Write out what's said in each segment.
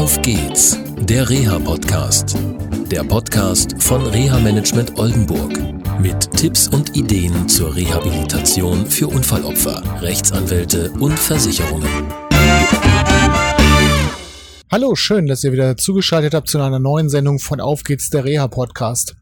Auf geht's, der Reha-Podcast. Der Podcast von Reha-Management Oldenburg. Mit Tipps und Ideen zur Rehabilitation für Unfallopfer, Rechtsanwälte und Versicherungen. Hallo, schön, dass ihr wieder zugeschaltet habt zu einer neuen Sendung von Auf geht's, der Reha-Podcast.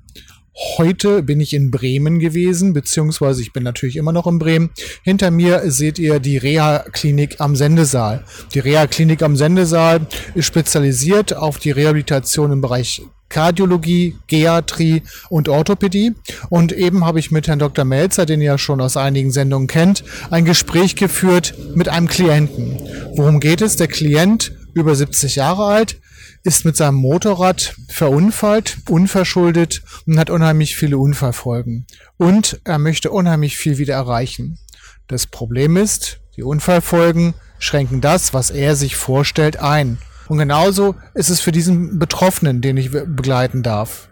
Heute bin ich in Bremen gewesen, beziehungsweise ich bin natürlich immer noch in Bremen. Hinter mir seht ihr die Reha-Klinik am Sendesaal. Die Reha-Klinik am Sendesaal ist spezialisiert auf die Rehabilitation im Bereich Kardiologie, Geriatrie und Orthopädie. Und eben habe ich mit Herrn Dr. Melzer, den ihr ja schon aus einigen Sendungen kennt, ein Gespräch geführt mit einem Klienten. Worum geht es? Der Klient, über 70 Jahre alt, ist mit seinem Motorrad verunfallt, unverschuldet und hat unheimlich viele Unfallfolgen. Und er möchte unheimlich viel wieder erreichen. Das Problem ist, die Unfallfolgen schränken das, was er sich vorstellt, ein. Und genauso ist es für diesen Betroffenen, den ich begleiten darf.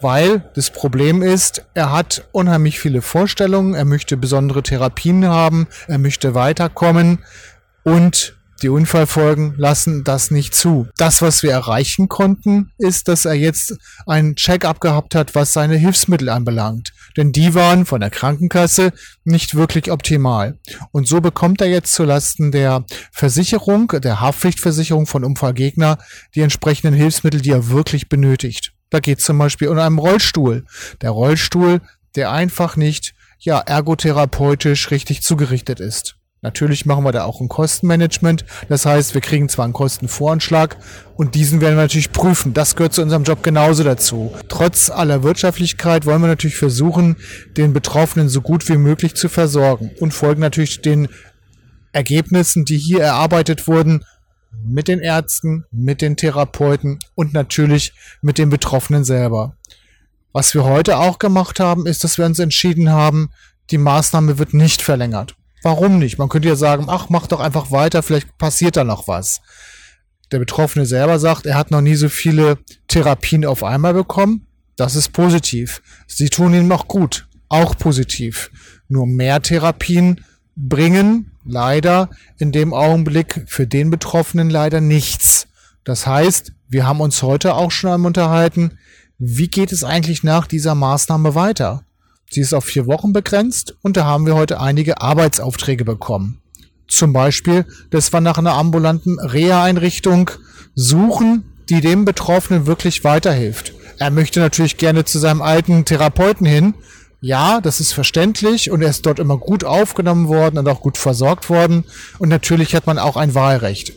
Weil das Problem ist, er hat unheimlich viele Vorstellungen, er möchte besondere Therapien haben, er möchte weiterkommen und die Unfallfolgen lassen das nicht zu. Das, was wir erreichen konnten, ist, dass er jetzt einen Check-up gehabt hat, was seine Hilfsmittel anbelangt. Denn die waren von der Krankenkasse nicht wirklich optimal. Und so bekommt er jetzt zulasten der Versicherung, der Haftpflichtversicherung von Unfallgegner, die entsprechenden Hilfsmittel, die er wirklich benötigt. Da geht es zum Beispiel um einen Rollstuhl. Der Rollstuhl, der einfach nicht ja, ergotherapeutisch richtig zugerichtet ist. Natürlich machen wir da auch ein Kostenmanagement. Das heißt, wir kriegen zwar einen Kostenvoranschlag und diesen werden wir natürlich prüfen. Das gehört zu unserem Job genauso dazu. Trotz aller Wirtschaftlichkeit wollen wir natürlich versuchen, den Betroffenen so gut wie möglich zu versorgen und folgen natürlich den Ergebnissen, die hier erarbeitet wurden, mit den Ärzten, mit den Therapeuten und natürlich mit den Betroffenen selber. Was wir heute auch gemacht haben, ist, dass wir uns entschieden haben, die Maßnahme wird nicht verlängert. Warum nicht? Man könnte ja sagen, ach, mach doch einfach weiter, vielleicht passiert da noch was. Der Betroffene selber sagt, er hat noch nie so viele Therapien auf einmal bekommen. Das ist positiv. Sie tun ihm noch gut. Auch positiv. Nur mehr Therapien bringen leider in dem Augenblick für den Betroffenen leider nichts. Das heißt, wir haben uns heute auch schon einmal unterhalten, wie geht es eigentlich nach dieser Maßnahme weiter? Sie ist auf vier Wochen begrenzt und da haben wir heute einige Arbeitsaufträge bekommen. Zum Beispiel, dass wir nach einer ambulanten Reha-Einrichtung suchen, die dem Betroffenen wirklich weiterhilft. Er möchte natürlich gerne zu seinem alten Therapeuten hin. Ja, das ist verständlich und er ist dort immer gut aufgenommen worden und auch gut versorgt worden. Und natürlich hat man auch ein Wahlrecht.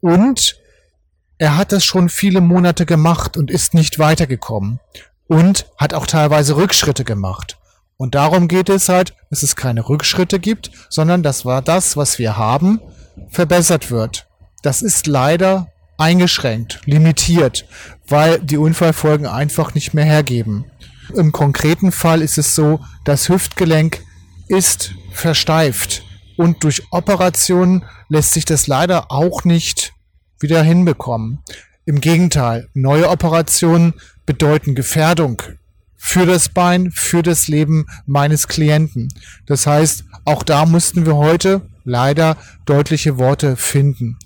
Und er hat das schon viele Monate gemacht und ist nicht weitergekommen und hat auch teilweise Rückschritte gemacht. Und darum geht es halt, dass es keine Rückschritte gibt, sondern dass war das, was wir haben, verbessert wird. Das ist leider eingeschränkt, limitiert, weil die Unfallfolgen einfach nicht mehr hergeben. Im konkreten Fall ist es so, das Hüftgelenk ist versteift und durch Operationen lässt sich das leider auch nicht wieder hinbekommen. Im Gegenteil, neue Operationen bedeuten Gefährdung für das Bein, für das Leben meines Klienten. Das heißt, auch da mussten wir heute leider deutliche Worte finden.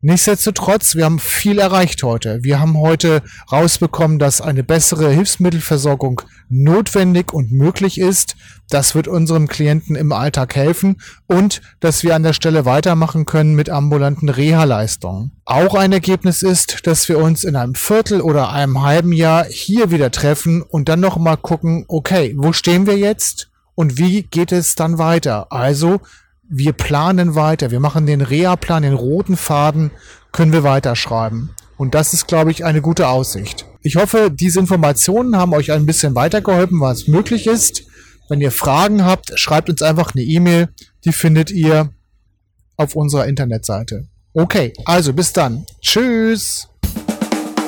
Nichtsdestotrotz, wir haben viel erreicht heute. Wir haben heute rausbekommen, dass eine bessere Hilfsmittelversorgung notwendig und möglich ist. Das wird unserem Klienten im Alltag helfen und dass wir an der Stelle weitermachen können mit ambulanten Reha-Leistungen. Auch ein Ergebnis ist, dass wir uns in einem Viertel oder einem halben Jahr hier wieder treffen und dann nochmal gucken, okay, wo stehen wir jetzt und wie geht es dann weiter? Also wir planen weiter, wir machen den Reha-Plan, den roten Faden, können wir weiterschreiben. Und das ist, glaube ich, eine gute Aussicht. Ich hoffe, diese Informationen haben euch ein bisschen weitergeholfen, was möglich ist. Wenn ihr Fragen habt, schreibt uns einfach eine E-Mail. Die findet ihr auf unserer Internetseite. Okay, also bis dann. Tschüss.